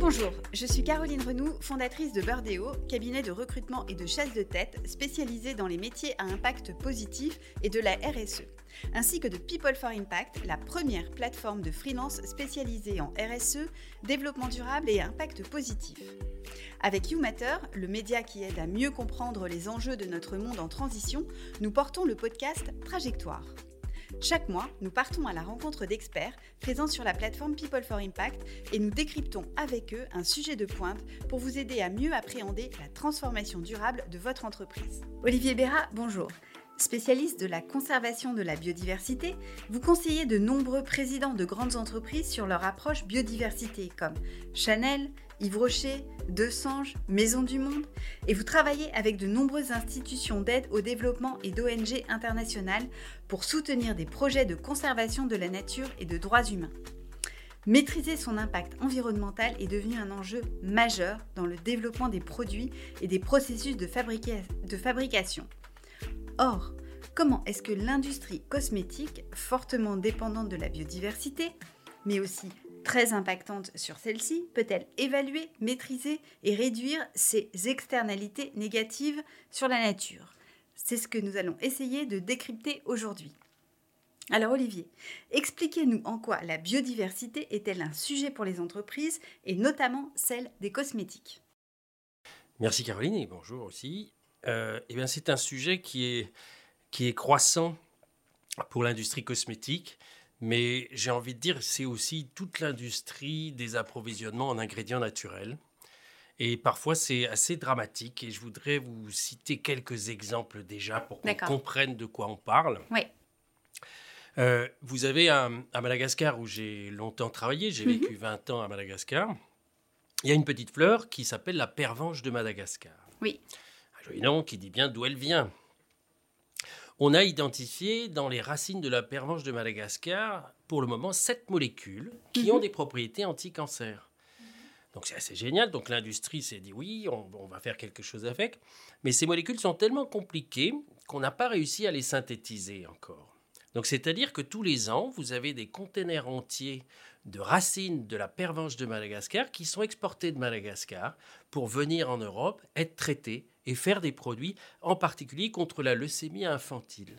Bonjour, je suis Caroline Renoux, fondatrice de Birdeo, cabinet de recrutement et de chasse de tête spécialisé dans les métiers à impact positif et de la RSE, ainsi que de People for Impact, la première plateforme de freelance spécialisée en RSE, développement durable et impact positif. Avec YouMatter, le média qui aide à mieux comprendre les enjeux de notre monde en transition, nous portons le podcast Trajectoire. Chaque mois, nous partons à la rencontre d'experts présents sur la plateforme People for Impact et nous décryptons avec eux un sujet de pointe pour vous aider à mieux appréhender la transformation durable de votre entreprise. Olivier Béra, bonjour. Spécialiste de la conservation de la biodiversité, vous conseillez de nombreux présidents de grandes entreprises sur leur approche biodiversité comme Chanel, Yves Rocher, Desange, Maison du Monde, et vous travaillez avec de nombreuses institutions d'aide au développement et d'ONG internationales pour soutenir des projets de conservation de la nature et de droits humains. Maîtriser son impact environnemental est devenu un enjeu majeur dans le développement des produits et des processus de, de fabrication. Or, comment est-ce que l'industrie cosmétique, fortement dépendante de la biodiversité, mais aussi très impactante sur celle-ci, peut-elle évaluer, maîtriser et réduire ses externalités négatives sur la nature? C'est ce que nous allons essayer de décrypter aujourd'hui. Alors Olivier, expliquez-nous en quoi la biodiversité est-elle un sujet pour les entreprises et notamment celle des cosmétiques? Merci Caroline et bonjour aussi. Euh, eh bien, c'est un sujet qui est, qui est croissant pour l'industrie cosmétique mais j'ai envie de dire, c'est aussi toute l'industrie des approvisionnements en ingrédients naturels. Et parfois, c'est assez dramatique. Et je voudrais vous citer quelques exemples déjà pour qu'on comprenne de quoi on parle. Oui. Euh, vous avez à Madagascar, où j'ai longtemps travaillé, j'ai mhm. vécu 20 ans à Madagascar, il y a une petite fleur qui s'appelle la pervenche de Madagascar. Oui. Un joli nom qui dit bien d'où elle vient on a identifié dans les racines de la pervenche de Madagascar, pour le moment, sept molécules qui ont mhm. des propriétés anti-cancer. Donc c'est assez génial. Donc l'industrie s'est dit oui, on, va faire quelque chose avec. Mais ces molécules sont tellement compliquées qu'on n'a pas réussi à les synthétiser encore. Donc c'est-à-dire que tous les ans, vous avez des containers entiers de racines de la pervenche de Madagascar qui sont exportés de Madagascar pour venir en Europe, être traités et faire des produits, en particulier contre la leucémie infantile.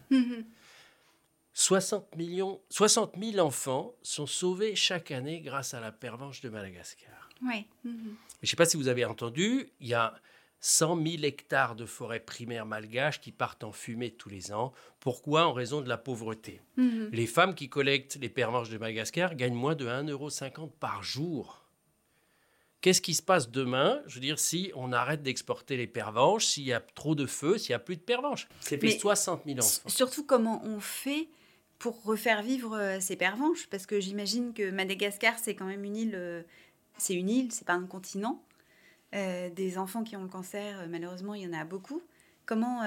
60, millions, 60 000 enfants sont sauvés chaque année grâce à la pervenche de Madagascar. Oui. Je ne sais pas si vous avez entendu, il y a 100 000 hectares de forêts primaires malgaches qui partent en fumée tous les ans. Pourquoi? En raison de la pauvreté. Les femmes qui collectent les pervenches de Madagascar gagnent moins de 1,50 euro par jour. Qu'est-ce qui se passe demain? Je veux dire, si on arrête d'exporter les pervenches, s'il y a trop de feu, s'il n'y a plus de pervenches C'est fait 60 000 ans. Surtout, comment on fait pour refaire vivre euh, ces pervenches Parce que j'imagine que Madagascar, c'est quand même une île. Euh, c'est une île, c'est pas un continent. Euh, des enfants qui ont le cancer, malheureusement, il y en a beaucoup. Comment,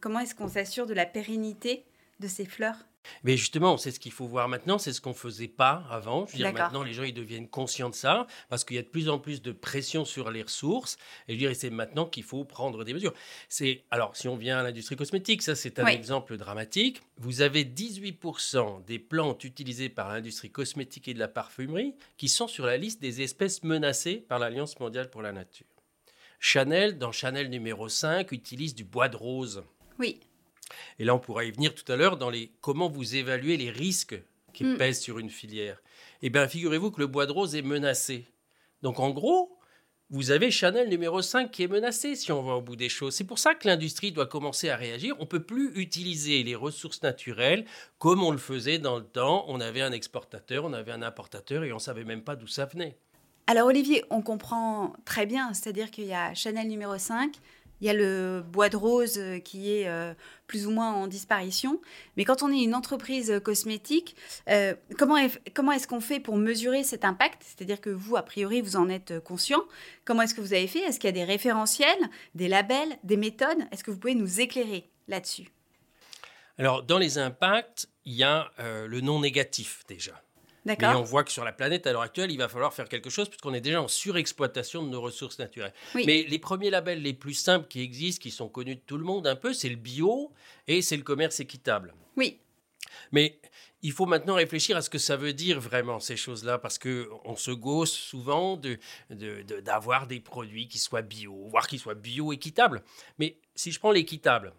comment est-ce qu'on s'assure de la pérennité de ces fleurs? Mais justement, c'est ce qu'il faut voir maintenant, c'est ce qu'on ne faisait pas avant. Je veux dire, maintenant, les gens ils deviennent conscients de ça parce qu'il y a de plus en plus de pression sur les ressources. Et je dirais, c'est maintenant qu'il faut prendre des mesures. C'est alors, si on vient à l'industrie cosmétique, ça c'est un exemple dramatique. Vous avez 18% des plantes utilisées par l'industrie cosmétique et de la parfumerie qui sont sur la liste des espèces menacées par l'Alliance mondiale pour la nature. Chanel, dans Chanel numéro 5, utilise du bois de rose. Oui. Et là, on pourra y venir tout à l'heure dans les comment vous évaluez les risques qui hmm. pèsent sur une filière. Eh bien, figurez-vous que le bois de rose est menacé. Donc, en gros, vous avez Chanel numéro 5 qui est menacé si on va au bout des choses. C'est pour ça que l'industrie doit commencer à réagir. On ne peut plus utiliser les ressources naturelles comme on le faisait dans le temps. On avait un exportateur, on avait un importateur et on ne savait même pas d'où ça venait. Alors Olivier, on comprend très bien, c'est-à-dire qu'il y a Chanel numéro 5, il y a le bois de rose euh, qui est euh, plus ou moins en disparition. Mais quand on est une entreprise cosmétique, euh, comment, comment est-ce qu'on fait pour mesurer cet impact? C'est-à-dire que vous, a priori, vous en êtes conscient. Comment est-ce que vous avez fait? Est-ce qu'il y a des référentiels, des labels, des méthodes? Est-ce que vous pouvez nous éclairer là-dessus? Alors, dans les impacts, il y a le non négatif déjà. Mais on voit que sur la planète, à l'heure actuelle, il va falloir faire quelque chose puisqu'on est déjà en surexploitation de nos ressources naturelles. Mais les premiers labels les plus simples qui existent, qui sont connus de tout le monde un peu, c'est le bio et c'est le commerce équitable. Oui. Mais il faut maintenant réfléchir à ce que ça veut dire vraiment ces choses-là, parce que on se gausse souvent de, d'avoir des produits qui soient bio, voire qui soient bio-équitables. Mais si je prends l'équitable,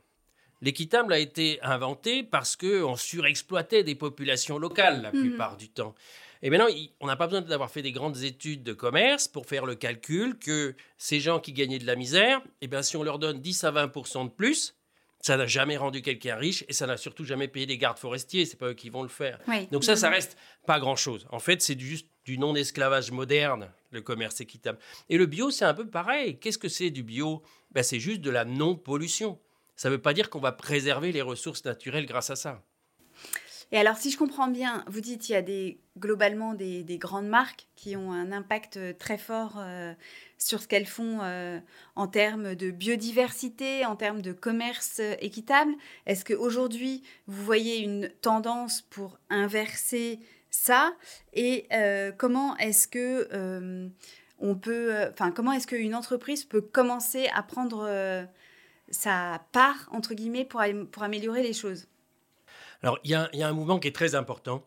l'équitable a été inventé parce qu'on surexploitait des populations locales la mhm. plupart du temps. Et maintenant, on n'a pas besoin d'avoir fait des grandes études de commerce pour faire le calcul que ces gens qui gagnaient de la misère, eh bien, si on leur donne 10 à 20 de plus, ça n'a jamais rendu quelqu'un riche et ça n'a surtout jamais payé des gardes forestiers. C'est pas eux qui vont le faire. Donc ça, ça mhm. reste pas grand-chose. En fait, c'est juste du non-esclavage moderne, le commerce équitable. Et le bio, c'est un peu pareil. Qu'est-ce que c'est du bio? Ben, C'est juste de la non-pollution. Ça ne veut pas dire qu'on va préserver les ressources naturelles grâce à ça. Et alors, si je comprends bien, vous dites qu'il y a globalement des, grandes marques qui ont un impact euh, très fort euh, sur ce qu'elles font euh, en termes de biodiversité, en termes de commerce équitable. Est-ce qu'aujourd'hui, vous voyez une tendance pour inverser ça? Et comment est-ce que on peut, enfin, comment est-ce qu'une entreprise peut commencer à prendre sa part entre guillemets pour, pour améliorer les choses alors, il y, a, un mouvement qui est très important.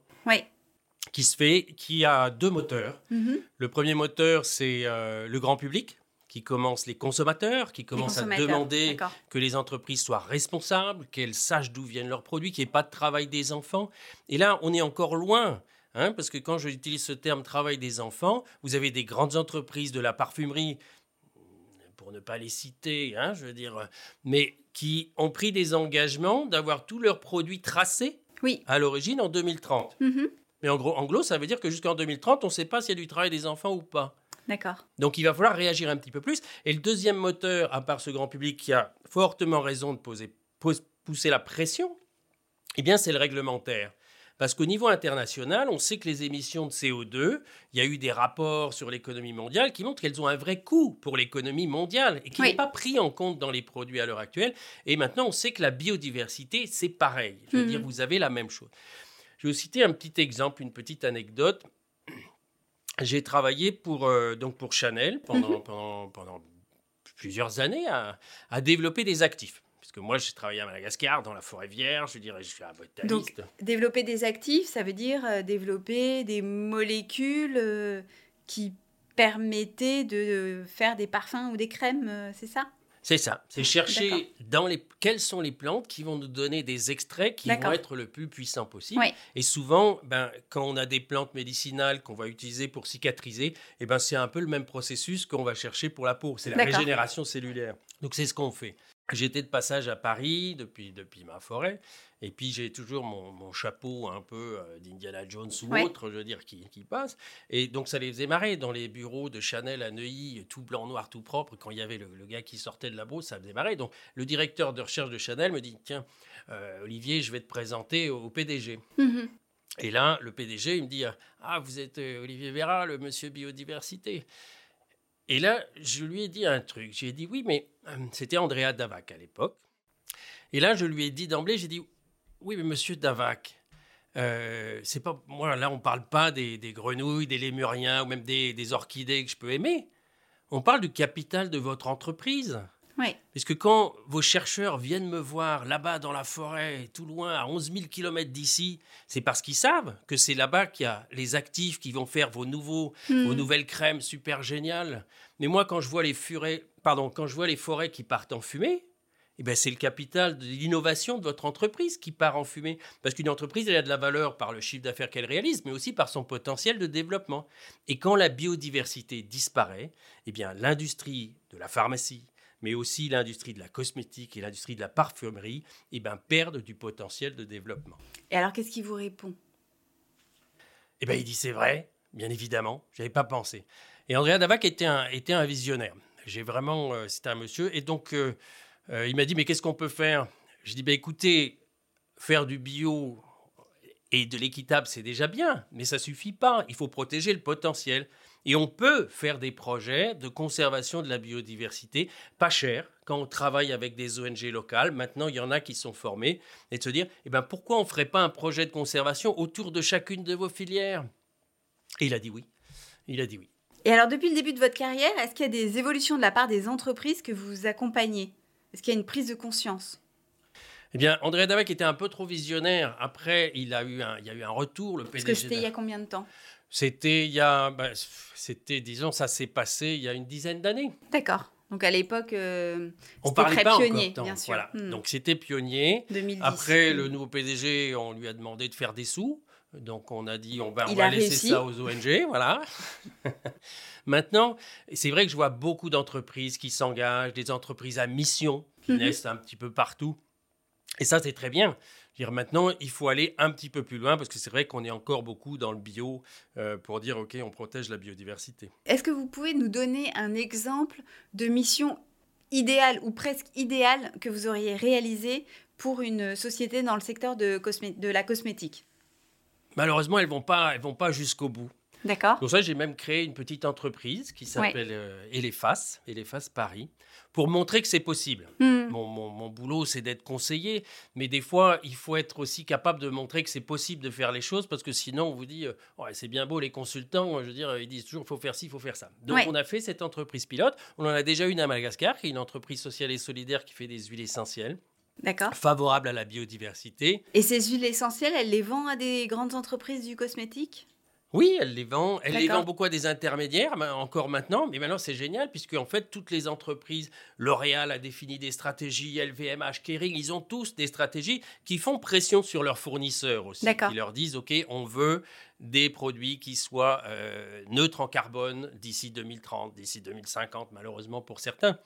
Qui se fait, qui a deux moteurs. Mm-hmm. Le premier moteur, c'est euh, le grand public, qui commence les consommateurs, qui commence à demander que les entreprises soient responsables, qu'elles sachent d'où viennent leurs produits, qu'il n'y ait pas de travail des enfants. Et là, on est encore loin. Hein, parce que quand j'utilise ce terme travail des enfants, vous avez des grandes entreprises de la parfumerie, pour ne pas les citer, hein, je veux dire, mais qui ont pris des engagements d'avoir tous leurs produits tracés oui. à l'origine en 2030. Mm-hmm. Mais en gros, en gros, ça veut dire que jusqu'en 2030, on ne sait pas s'il y a du travail des enfants ou pas. D'accord. Donc il va falloir réagir un petit peu plus. Et le deuxième moteur, à part ce grand public qui a fortement raison de poser, pousser la pression, eh bien c'est le réglementaire. Parce qu'au niveau international, on sait que les émissions de CO2, il y a eu des rapports sur l'économie mondiale qui montrent qu'elles ont un vrai coût pour l'économie mondiale et qui n'est pas pris en compte dans les produits à l'heure actuelle. Et maintenant, on sait que la biodiversité, c'est pareil. Je veux mhm. dire, vous avez la même chose. Je vais vous citer un petit exemple, une petite anecdote. J'ai travaillé pour, euh, donc pour Chanel pendant, mhm. pendant, pendant plusieurs années à, à développer des actifs. Parce que moi, j'ai travaillé à Madagascar, dans la forêt vierge, je dirais, je suis un botaniste. Donc, développer des actifs, ça veut dire euh, développer des molécules euh, qui permettaient de faire des parfums ou des crèmes, euh, c'est ça? C'est ça, c'est chercher dans les quelles sont les plantes qui vont nous donner des extraits qui vont être le plus puissants possible. Et souvent, ben, quand on a des plantes médicinales qu'on va utiliser pour cicatriser, eh ben, c'est un peu le même processus qu'on va chercher pour la peau. C'est la régénération cellulaire. Donc c'est ce qu'on fait. J'étais de passage à Paris depuis, depuis ma forêt, et puis j'ai toujours mon, chapeau un peu euh, d'Indiana Jones ou autre, je veux dire, qui, qui, passe. Et donc ça les faisait marrer dans les bureaux de Chanel à Neuilly, tout blanc, noir, tout propre. Quand il y avait le, gars qui sortait de la brousse, ça faisait marrer. Donc le directeur de recherche de Chanel me dit Tiens, euh, Olivier, je vais te présenter au, PDG. Mm-hmm. Et là, le PDG, il me dit Ah, vous êtes euh, Olivier Véra, le monsieur biodiversité. Et là, je lui ai dit un truc. J'ai dit oui, mais euh, c'était Andrea Davac à l'époque. Et là, je lui ai dit d'emblée, j'ai dit oui, mais monsieur Davac, euh, c'est pas moi là, on parle pas des, grenouilles, des lémuriens ou même des, des, orchidées que je peux aimer. On parle du capital de votre entreprise. Oui. Parce que quand vos chercheurs viennent me voir là-bas dans la forêt, tout loin, à 11 000 km d'ici, c'est parce qu'ils savent que c'est là-bas qu'il y a les actifs qui vont faire vos, nouveaux, hmm. vos nouvelles crèmes super géniales. Mais moi, quand je vois les, furets, pardon, quand je vois les forêts qui partent en fumée, eh ben, c'est le capital de l'innovation de votre entreprise qui part en fumée. Parce qu'une entreprise, elle a de la valeur par le chiffre d'affaires qu'elle réalise, mais aussi par son potentiel de développement. Et quand la biodiversité disparaît, eh bien, l'industrie de la pharmacie, mais aussi l'industrie de la cosmétique et l'industrie de la parfumerie, eh ben, perdent du potentiel de développement. Et alors, qu'est-ce qu'il vous répond? Eh bien, il dit c'est vrai, bien évidemment, je n'avais pas pensé. Et Andrea Davac était un, était un visionnaire. J'ai vraiment, euh, c'était un monsieur, et donc euh, euh, il m'a dit mais qu'est-ce qu'on peut faire? Je dis ben écoutez, faire du bio et de l'équitable c'est déjà bien, mais ça suffit pas. Il faut protéger le potentiel. Et on peut faire des projets de conservation de la biodiversité pas cher quand on travaille avec des ONG locales. Maintenant, il y en a qui sont formés. Et de se dire, eh ben, pourquoi on ne ferait pas un projet de conservation autour de chacune de vos filières? Et il a dit oui. Il a dit oui. Et alors, depuis le début de votre carrière, est-ce qu'il y a des évolutions de la part des entreprises que vous accompagnez? Est-ce qu'il y a une prise de conscience? Eh bien, André Davac était un peu trop visionnaire. Après, il, a eu un, il y a eu un retour. Le Parce que c'était il y a combien de temps? C'était il y a. Ben, c'était, disons, ça s'est passé il y a une dizaine d'années. D'accord. Donc à l'époque, euh, on parlait très pas pionnier, encore bien sûr. Voilà. Hmm. Donc c'était pionnier. 2010. Après, Hmm. le nouveau PDG, on lui a demandé de faire des sous. Donc on a dit on va, on laisser réussi. ça aux ONG, voilà. Maintenant, c'est vrai que je vois beaucoup d'entreprises qui s'engagent, des entreprises à mission qui Mhm. naissent un petit peu partout. Et ça, c'est très bien. Dire, maintenant, il faut aller un petit peu plus loin parce que c'est vrai qu'on est encore beaucoup dans le bio euh, pour dire, OK, on protège la biodiversité. Est-ce que vous pouvez nous donner un exemple de mission idéale ou presque idéale que vous auriez réalisée pour une société dans le secteur de, de la cosmétique? Malheureusement, elles ne vont pas, elles vont pas jusqu'au bout. D'accord Pour ça, j'ai même créé une petite entreprise qui s'appelle euh, Elephas, Elephas Paris, pour montrer que c'est possible. Hmm. Mon, mon- mon boulot, c'est d'être conseiller, mais des fois, il faut être aussi capable de montrer que c'est possible de faire les choses, parce que sinon, on vous dit, euh, Ouais, c'est bien beau les consultants, je veux dire, ils disent toujours, il faut faire ci, il faut faire ça. Donc, Ouais. on a fait cette entreprise pilote. On en a déjà une à Madagascar, qui est une entreprise sociale et solidaire qui fait des huiles essentielles, D'accord. favorables à la biodiversité. Et ces huiles essentielles, elle les vend à des grandes entreprises du cosmétique? Oui, elle les vend. Elle les vend beaucoup à des intermédiaires, encore maintenant. Mais maintenant, c'est génial, puisque en fait, toutes les entreprises, L'Oréal a défini des stratégies, LVMH, Kering, ils ont tous des stratégies qui font pression sur leurs fournisseurs aussi. Qui leur disent, OK, on veut des produits qui soient euh, neutres en carbone d'ici 2030, d'ici 2050, malheureusement pour certains.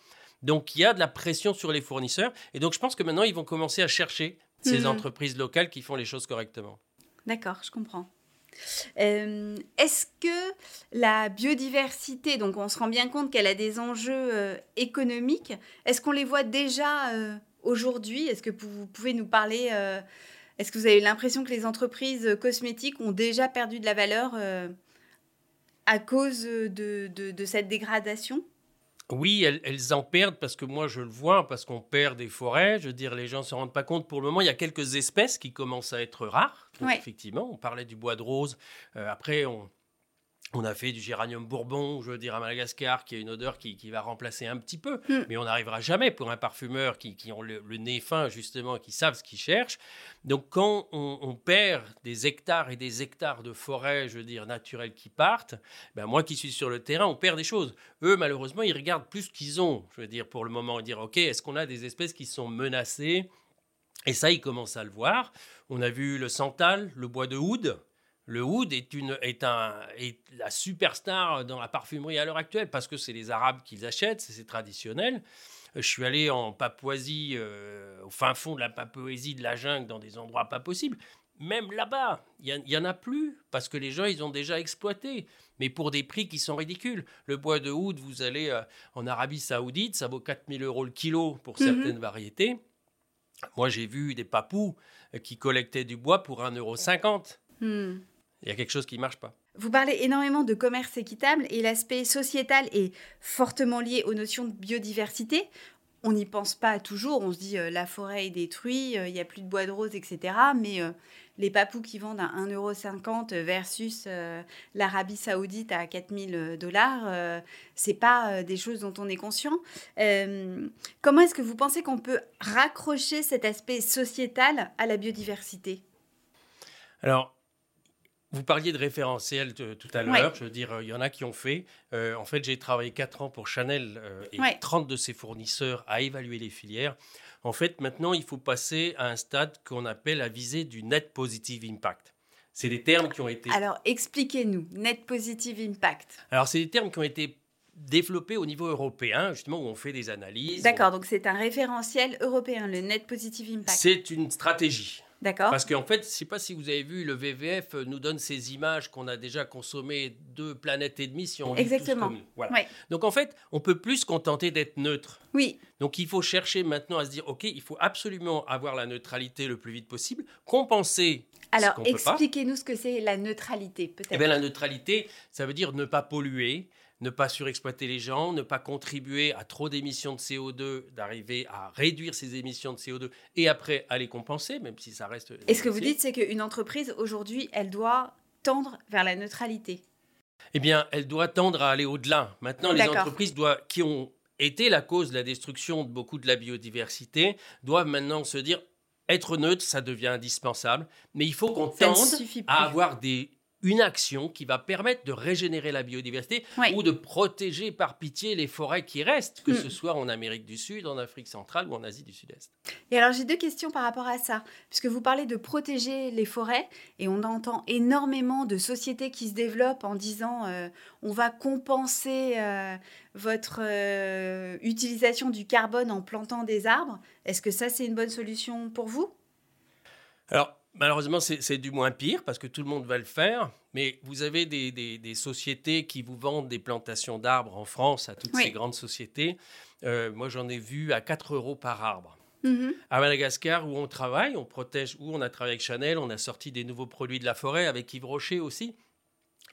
Donc, il y a de la pression sur les fournisseurs. Et donc, je pense que maintenant, ils vont commencer à chercher ces Mhm. entreprises locales qui font les choses correctement. D'accord, je comprends. Euh, Est-ce que la biodiversité, donc on se rend bien compte qu'elle a des enjeux euh, économiques, est-ce qu'on les voit déjà euh, aujourd'hui? Est-ce que vous pouvez nous parler Est-ce que vous avez l'impression que les entreprises cosmétiques ont déjà perdu de la valeur à cause de, cette dégradation? Oui, elles, elles en perdent parce que moi je le vois, parce qu'on perd des forêts. Je veux dire, les gens ne se rendent pas compte. Pour le moment, il y a quelques espèces qui commencent à être rares. Donc, Ouais. Effectivement, on parlait du bois de rose. Euh, après, on, on a fait du géranium bourbon, je veux dire, à Madagascar, qui a une odeur qui, qui va remplacer un petit peu. Mm. Mais on n'arrivera jamais pour un parfumeur qui, qui ont le, le nez fin, justement, qui savent ce qu'ils cherchent. Donc, quand on, on perd des hectares et des hectares de forêts, je veux dire, naturelles qui partent, ben moi qui suis sur le terrain, on perd des choses. Eux, malheureusement, ils regardent plus ce qu'ils ont, je veux dire, pour le moment, et dire, OK, est-ce qu'on a des espèces qui sont menacées Et ça, ils commencent à le voir. On a vu le santal, le bois de oud. Le oud est, une, est, un, est la superstar dans la parfumerie à l'heure actuelle parce que c'est les Arabes qui l'achètent, c'est c'est traditionnel. Je suis allé en Papouasie, euh, au fin fond de la Papouasie, de la jungle, dans des endroits pas possibles. Même là-bas, il n'y en a plus parce que les gens, ils ont déjà exploité, mais pour des prix qui sont ridicules. Le bois de oud, vous allez euh, en Arabie Saoudite, ça vaut 4000 euros le kilo pour Mhm. certaines variétés. Moi, j'ai vu des papous euh, qui collectaient du bois pour 1,50 euro. Hmm. Il y a quelque chose qui ne marche pas. Vous parlez énormément de commerce équitable et l'aspect sociétal est fortement lié aux notions de biodiversité. On n'y pense pas toujours, on se dit euh, la forêt est détruite, euh, il n'y a plus de bois de rose, etc. Mais euh, les papous qui vendent à 1,50€ versus euh, l'Arabie saoudite à 4000 dollars, euh, c'est pas euh, des choses dont on est conscient. Euh, comment est-ce que vous pensez qu'on peut raccrocher cet aspect sociétal à la biodiversité? Alors, vous parliez de référentiel tout à l'heure. Ouais. Je veux dire, euh, il y en a qui ont fait. Euh, en fait, j'ai travaillé 4 ans pour Chanel euh, et Ouais. 30 de ses fournisseurs à évaluer les filières. En fait, maintenant, il faut passer à un stade qu'on appelle à viser du net positive impact. C'est des termes qui ont été Alors expliquez-nous, net positive impact. Alors, c'est des termes qui ont été développés au niveau européen, justement, où on fait des analyses. D'accord, donc c'est un référentiel européen, le Net Positive Impact. C'est une stratégie. D'accord Parce qu'en fait, je ne sais pas si vous avez vu, le VVF nous donne ces images qu'on a déjà consommées deux planètes et demie si on vit tous Exactement. comme nous. Voilà. Ouais. Donc en fait, on peut plus se contenter d'être neutre. Oui, Donc il faut chercher maintenant à se dire, OK, il faut absolument avoir la neutralité le plus vite possible, compenser alors expliquez-nous ce que c'est la neutralité, peut-être. Eh bien, la neutralité, ça veut dire ne pas polluer, ne pas surexploiter les gens, ne pas contribuer à trop d'émissions de CO2, d'arriver à réduire ces émissions de CO2 et après à les compenser, même si ça reste. Et ce que vous dites, c'est qu'une entreprise, aujourd'hui, elle doit tendre vers la neutralité. Eh bien, elle doit tendre à aller au-delà. Maintenant, les entreprises doivent, qui ont été la cause de la destruction de beaucoup de la biodiversité doivent maintenant se dire être neutre, ça devient indispensable, mais il faut qu'on tende à avoir des une action qui va permettre de régénérer la biodiversité ou de protéger par pitié les forêts qui restent, que mm. ce soit en Amérique du Sud, en Afrique centrale ou en Asie du Sud-Est. Et alors j'ai deux questions par rapport à ça, puisque vous parlez de protéger les forêts et on entend énormément de sociétés qui se développent en disant euh, on va compenser euh, votre euh, utilisation du carbone en plantant des arbres. Est-ce que ça c'est une bonne solution pour vous? Alors, Malheureusement, c'est du moins pire parce que tout le monde va le faire. Mais vous avez des, sociétés qui vous vendent des plantations d'arbres en France à toutes ces grandes sociétés. Euh, moi, j'en ai vu à 4 euros par arbre. Mm-hmm. À Madagascar, où on travaille, on protège, où on a travaillé avec Chanel, on a sorti des nouveaux produits de la forêt avec Yves Rocher aussi.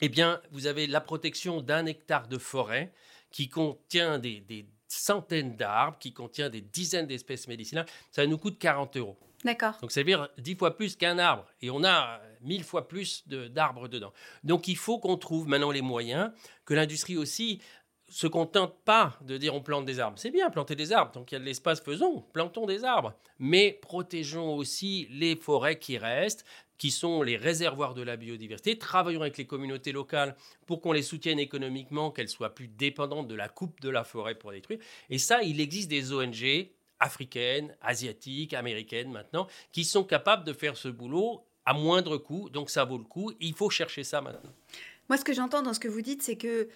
Eh bien, vous avez la protection d'un hectare de forêt qui contient des, des centaines d'arbres, qui contient des dizaines d'espèces médicinales. Ça nous coûte 40 euros. D'accord. Donc ça veut dire dix fois plus qu'un arbre. Et on a mille fois plus d'arbres dedans. Donc il faut qu'on trouve maintenant les moyens, que l'industrie aussi se contente pas de dire on plante des arbres. C'est bien planter des arbres, donc il y a de l'espace, faisons, plantons des arbres. Mais protégeons aussi les forêts qui restent, qui sont les réservoirs de la biodiversité. Travaillons avec les communautés locales pour qu'on les soutienne économiquement, qu'elles soient plus dépendantes de la coupe de la forêt pour détruire. Et ça, il existe des ONG africaines, asiatiques, américaines maintenant, qui sont capables de faire ce boulot à moindre coût. Donc ça vaut le coup. Il faut chercher ça maintenant. Moi, ce que j'entends dans ce que vous dites, c'est que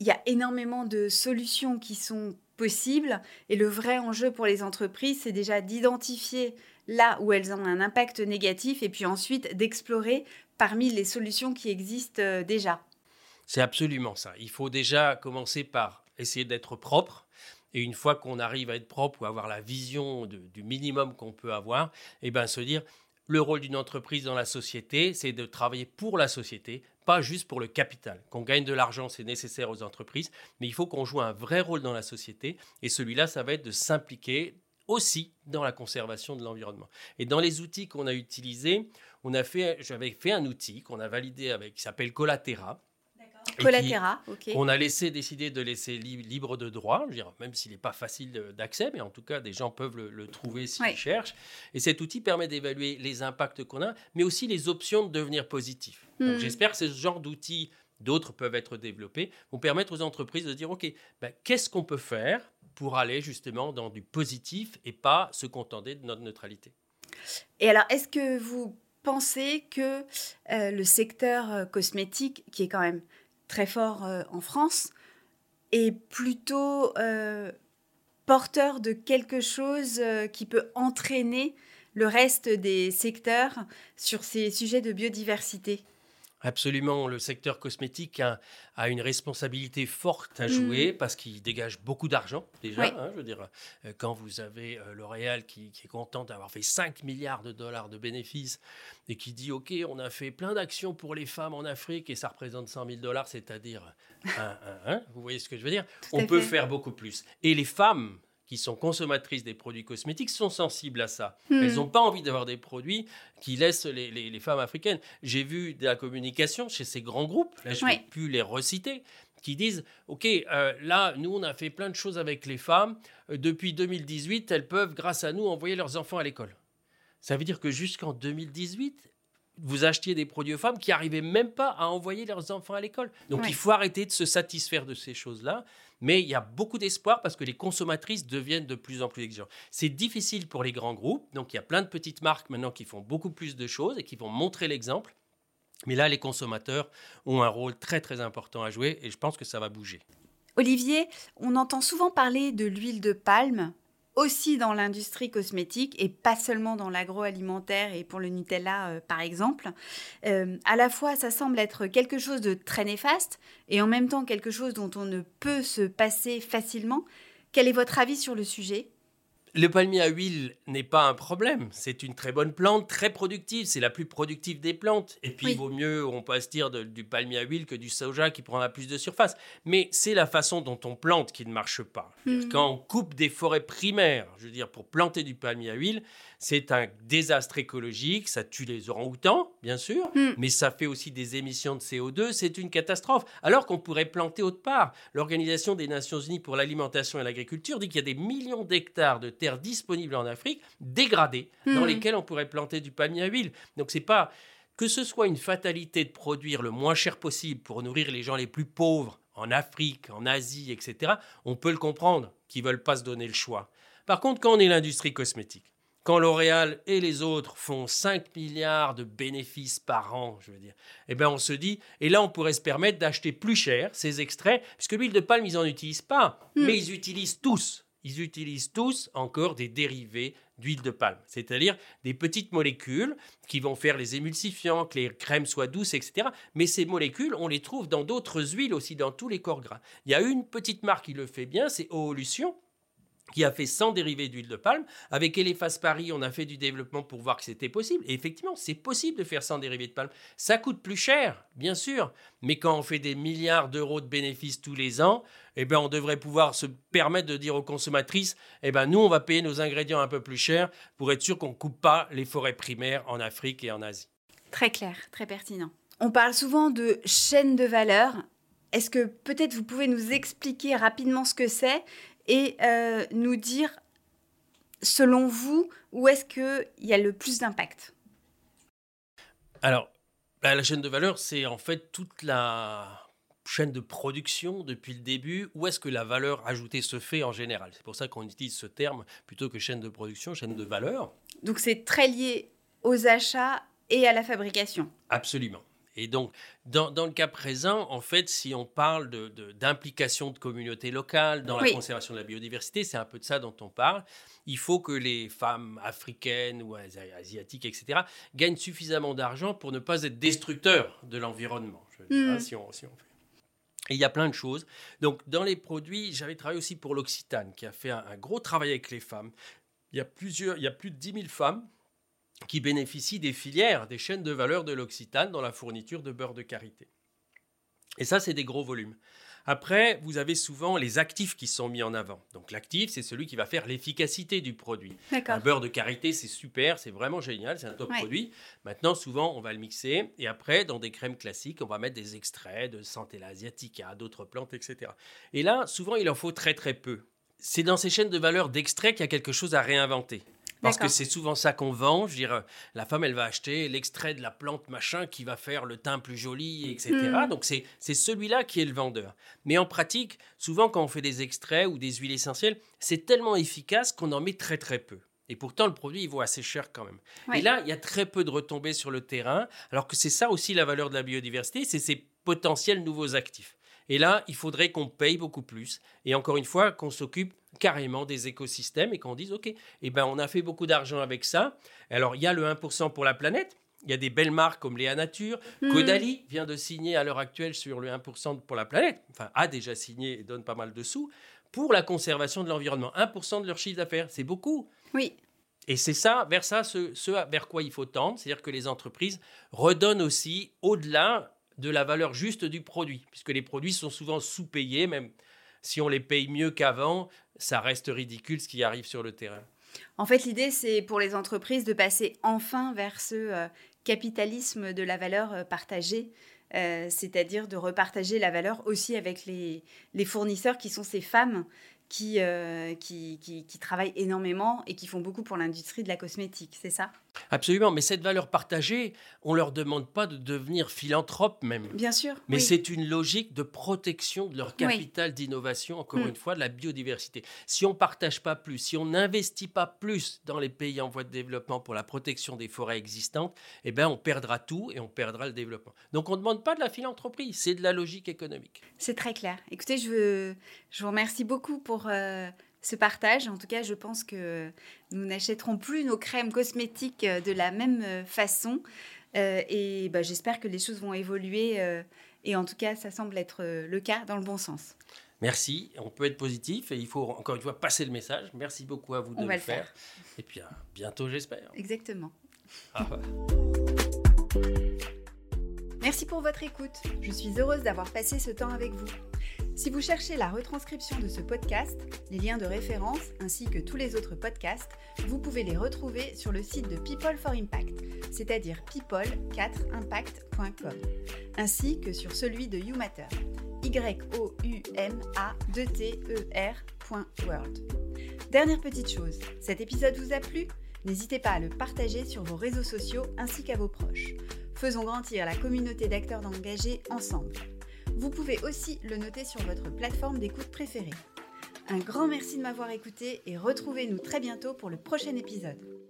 il y a énormément de solutions qui sont possibles et le vrai enjeu pour les entreprises, c'est déjà d'identifier là où elles ont un impact négatif et puis ensuite d'explorer parmi les solutions qui existent euh, déjà. C'est absolument ça. Il faut déjà commencer par essayer d'être propre, et une fois qu'on arrive à être propre ou avoir la vision du minimum qu'on peut avoir, et eh ben se dire le rôle d'une entreprise dans la société, c'est de travailler pour la société, pas juste pour le capital. Qu'on gagne de l'argent, c'est nécessaire aux entreprises, mais il faut qu'on joue un vrai rôle dans la société. Et celui-là, ça va être de s'impliquer aussi dans la conservation de l'environnement. Et dans les outils qu'on a utilisés, on a fait, j'avais fait un outil qu'on a validé avec, qui s'appelle Collatéra, Collatera, ok. On a laissé décider de laisser libre de droit, même s'il n'est pas facile d'accès, mais en tout cas, des gens peuvent le, trouver s'ils cherchent. Et cet outil permet d'évaluer les impacts qu'on a, mais aussi les options de devenir positif. Hmm. J'espère que ce genre d'outils, d'autres peuvent être développés, vont permettre aux entreprises de dire, OK, ben, qu'est-ce qu'on peut faire pour aller justement dans du positif et pas se contenter de notre neutralité? Et alors, est-ce que vous pensez que euh, le secteur euh, cosmétique, qui est quand même très fort euh, en France, est plutôt euh, porteur de quelque chose euh, qui peut entraîner le reste des secteurs sur ces sujets de biodiversité Absolument, le secteur cosmétique a, une responsabilité forte à jouer mm. parce qu'il dégage beaucoup d'argent déjà. Hein, je veux dire, euh, quand vous avez euh, L'Oréal qui, est content d'avoir fait 5 milliards de dollars de bénéfices et qui dit OK, on a fait plein d'actions pour les femmes en Afrique et ça représente 100 000 dollars, c'est-à-dire, vous voyez ce que je veux dire? On peut faire beaucoup plus. Et les femmes qui sont consommatrices des produits cosmétiques sont sensibles à ça. Hmm. Elles n'ont pas envie d'avoir des produits qui laissent les, femmes africaines. J'ai vu de la communication chez ces grands groupes, là je ne vais plus les reciter, qui disent OK, euh, là, nous, on a fait plein de choses avec les femmes. Euh, depuis 2018, elles peuvent, grâce à nous, envoyer leurs enfants à l'école. Ça veut dire que jusqu'en 2018, vous achetiez des produits aux femmes qui n'arrivaient même pas à envoyer leurs enfants à l'école. Donc il faut arrêter de se satisfaire de ces choses-là. Mais il y a beaucoup d'espoir parce que les consommatrices deviennent de plus en plus exigeantes. C'est difficile pour les grands groupes. Donc il y a plein de petites marques maintenant qui font beaucoup plus de choses et qui vont montrer l'exemple. Mais là, les consommateurs ont un rôle très très important à jouer et je pense que ça va bouger. Olivier, on entend souvent parler de l'huile de palme aussi dans l'industrie cosmétique et pas seulement dans l'agroalimentaire et pour le Nutella euh, par exemple. Euh, à la fois, ça semble être quelque chose de très néfaste et en même temps quelque chose dont on ne peut se passer facilement. Quel est votre avis sur le sujet? Le palmier à huile n'est pas un problème. C'est une très bonne plante, très productive. C'est la plus productive des plantes. Et puis, il vaut mieux, on peut se dire, du palmier à huile que du soja qui prendra plus de surface. Mais c'est la façon dont on plante qui ne marche pas. Hmm. Quand on coupe des forêts primaires, je veux dire, pour planter du palmier à huile, c'est un désastre écologique. Ça tue les orang-outans bien sûr, Hmm. mais ça fait aussi des émissions de CO2, c'est une catastrophe. Alors qu'on pourrait planter autre part. L'Organisation des Nations Unies pour l'alimentation et l'agriculture dit qu'il y a des millions d'hectares de terres disponibles en Afrique, dégradées, dans Hmm. lesquelles on pourrait planter du palmier à huile. Donc c'est pas que ce soit une fatalité de produire le moins cher possible pour nourrir les gens les plus pauvres en Afrique, en Asie, etc. On peut le comprendre, qu'ils veulent pas se donner le choix. Par contre, quand on est l'industrie cosmétique, quand L'Oréal et les autres font 5 milliards de bénéfices par an, je veux dire, eh ben on se dit, et là on pourrait se permettre d'acheter plus cher ces extraits, puisque l'huile de palme, ils n'en utilisent pas, Hmm. mais ils utilisent tous, ils utilisent tous encore des dérivés d'huile de palme, c'est-à-dire des petites molécules qui vont faire les émulsifiants, que les crèmes soient douces, etc. Mais ces molécules, on les trouve dans d'autres huiles aussi, dans tous les corps gras. Il y a une petite marque qui le fait bien, c'est Oolution qui a fait 100 dérivés d'huile de palme. Avec Eliphas Paris, on a fait du développement pour voir que c'était possible. Et effectivement, c'est possible de faire 100 dérivés de palme. Ça coûte plus cher, bien sûr. Mais quand on fait des milliards d'euros de bénéfices tous les ans, eh ben, on devrait pouvoir se permettre de dire aux consommatrices, eh ben, nous, on va payer nos ingrédients un peu plus cher pour être sûr qu'on ne coupe pas les forêts primaires en Afrique et en Asie. Très clair, très pertinent. On parle souvent de chaîne de valeur. Est-ce que peut-être vous pouvez nous expliquer rapidement ce que c'est et euh, nous dire, selon vous, où est-ce qu'il y a le plus d'impact? Alors, bah, la chaîne de valeur, c'est en fait toute la chaîne de production depuis le début. Où est-ce que la valeur ajoutée se fait en général? C'est pour ça qu'on utilise ce terme plutôt que chaîne de production, chaîne de valeur. Donc c'est très lié aux achats et à la fabrication. Absolument. Et donc, dans, dans le cas présent, en fait, si on parle de- de- d'implication de, communautés locales dans Oui. la conservation de la biodiversité, c'est un peu de ça dont on parle. Il faut que les femmes africaines ou asi- asiatiques, etc., gagnent suffisamment d'argent pour ne pas être destructeurs de l'environnement. Hein, si on, si on. Et il y a plein de choses. Donc, dans les produits, j'avais travaillé aussi pour l'Occitane, qui a fait un, un gros travail avec les femmes. Il y a plusieurs, il y a plus de 10 000 femmes qui bénéficient des filières, des chaînes de valeur de l'Occitane dans la fourniture de beurre de karité. Et ça, c'est des gros volumes. Après, vous avez souvent les actifs qui sont mis en avant. Donc l'actif, c'est celui qui va faire l'efficacité du produit. Un beurre de karité, c'est super, c'est vraiment génial, c'est un top Ouais. produit. Maintenant, souvent, on va le mixer et après, dans des crèmes classiques, on va mettre des extraits de Centella asiatica, d'autres plantes, etc. Et là, souvent, il en faut très très peu. C'est dans ces chaînes de valeur d'extrait qu'il y a quelque chose à réinventer. Parce que c'est souvent ça qu'on vend. Je veux dire, la femme, elle va acheter l'extrait de la plante machin qui va faire le teint plus joli, etc. Mm. Donc c'est c'est celui-là qui est le vendeur. Mais en pratique, souvent quand on fait des extraits ou des huiles essentielles, c'est tellement efficace qu'on en met très très peu. Et pourtant, le produit, il vaut assez cher quand même. Ouais. Et là, il y a très peu de retombées sur le terrain, alors que c'est ça aussi la valeur de la biodiversité, c'est ces potentiels nouveaux actifs. Et là, il faudrait qu'on paye beaucoup plus. Et encore une fois, qu'on s'occupe carrément des écosystèmes et qu'on dise, OK, eh ben, on a fait beaucoup d'argent avec ça. Alors, il y a le 1% pour la planète. Il y a des belles marques comme Léa Nature. Hmm. Caudalie vient de signer à l'heure actuelle sur le 1% pour la planète. Enfin, a déjà signé et donne pas mal de sous pour la conservation de l'environnement. 1% de leur chiffre d'affaires, c'est beaucoup. Oui, Et c'est ça, vers ça, ce, ce vers quoi il faut tendre, c'est-à-dire que les entreprises redonnent aussi au-delà de la valeur juste du produit, puisque les produits sont souvent sous-payés, même si on les paye mieux qu'avant, ça reste ridicule ce qui arrive sur le terrain. En fait, l'idée, c'est pour les entreprises de passer enfin vers ce euh, capitalisme de la valeur euh, partagée, euh, c'est-à-dire de repartager la valeur aussi avec les, les fournisseurs qui sont ces femmes qui, euh, qui, qui, qui travaillent énormément et qui font beaucoup pour l'industrie de la cosmétique, c'est ça? Absolument, mais cette valeur partagée, on leur demande pas de devenir philanthrope même. Bien sûr. Mais oui. c'est une logique de protection de leur capital d'innovation, encore Mm. une fois, de la biodiversité. Si on partage pas plus, si on n'investit pas plus dans les pays en voie de développement pour la protection des forêts existantes, eh ben on perdra tout et on perdra le développement. Donc on ne demande pas de la philanthropie, c'est de la logique économique. C'est très clair. Écoutez, je, veux- je vous remercie beaucoup pour euh, ce partage. En tout cas, je pense que nous n'achèterons plus nos crèmes cosmétiques euh, de la même euh, façon. Euh, et bah, j'espère que les choses vont évoluer. euh, et en tout cas, ça semble être le cas dans le bon sens. Merci, on peut être positif et il faut encore une fois passer le message. Merci beaucoup à vous de On le faire. faire. Et puis à bientôt, j'espère. Exactement. Merci pour votre écoute. Je suis heureuse d'avoir passé ce temps avec vous. Si vous cherchez la retranscription de ce podcast, les liens de référence ainsi que tous les autres podcasts, vous pouvez les retrouver sur le site de People for Impact, c'est-à-dire people4impact.com, ainsi que sur celui de YouMatter, y o u m a t e rworld Dernière petite chose, cet épisode vous a plu? N'hésitez pas à le partager sur vos réseaux sociaux ainsi qu'à vos proches. Faisons grandir la communauté d'acteurs engagés ensemble. Vous pouvez aussi le noter sur votre plateforme d'écoute préférée. Un grand merci de m'avoir écouté et retrouvez-nous très bientôt pour le prochain épisode.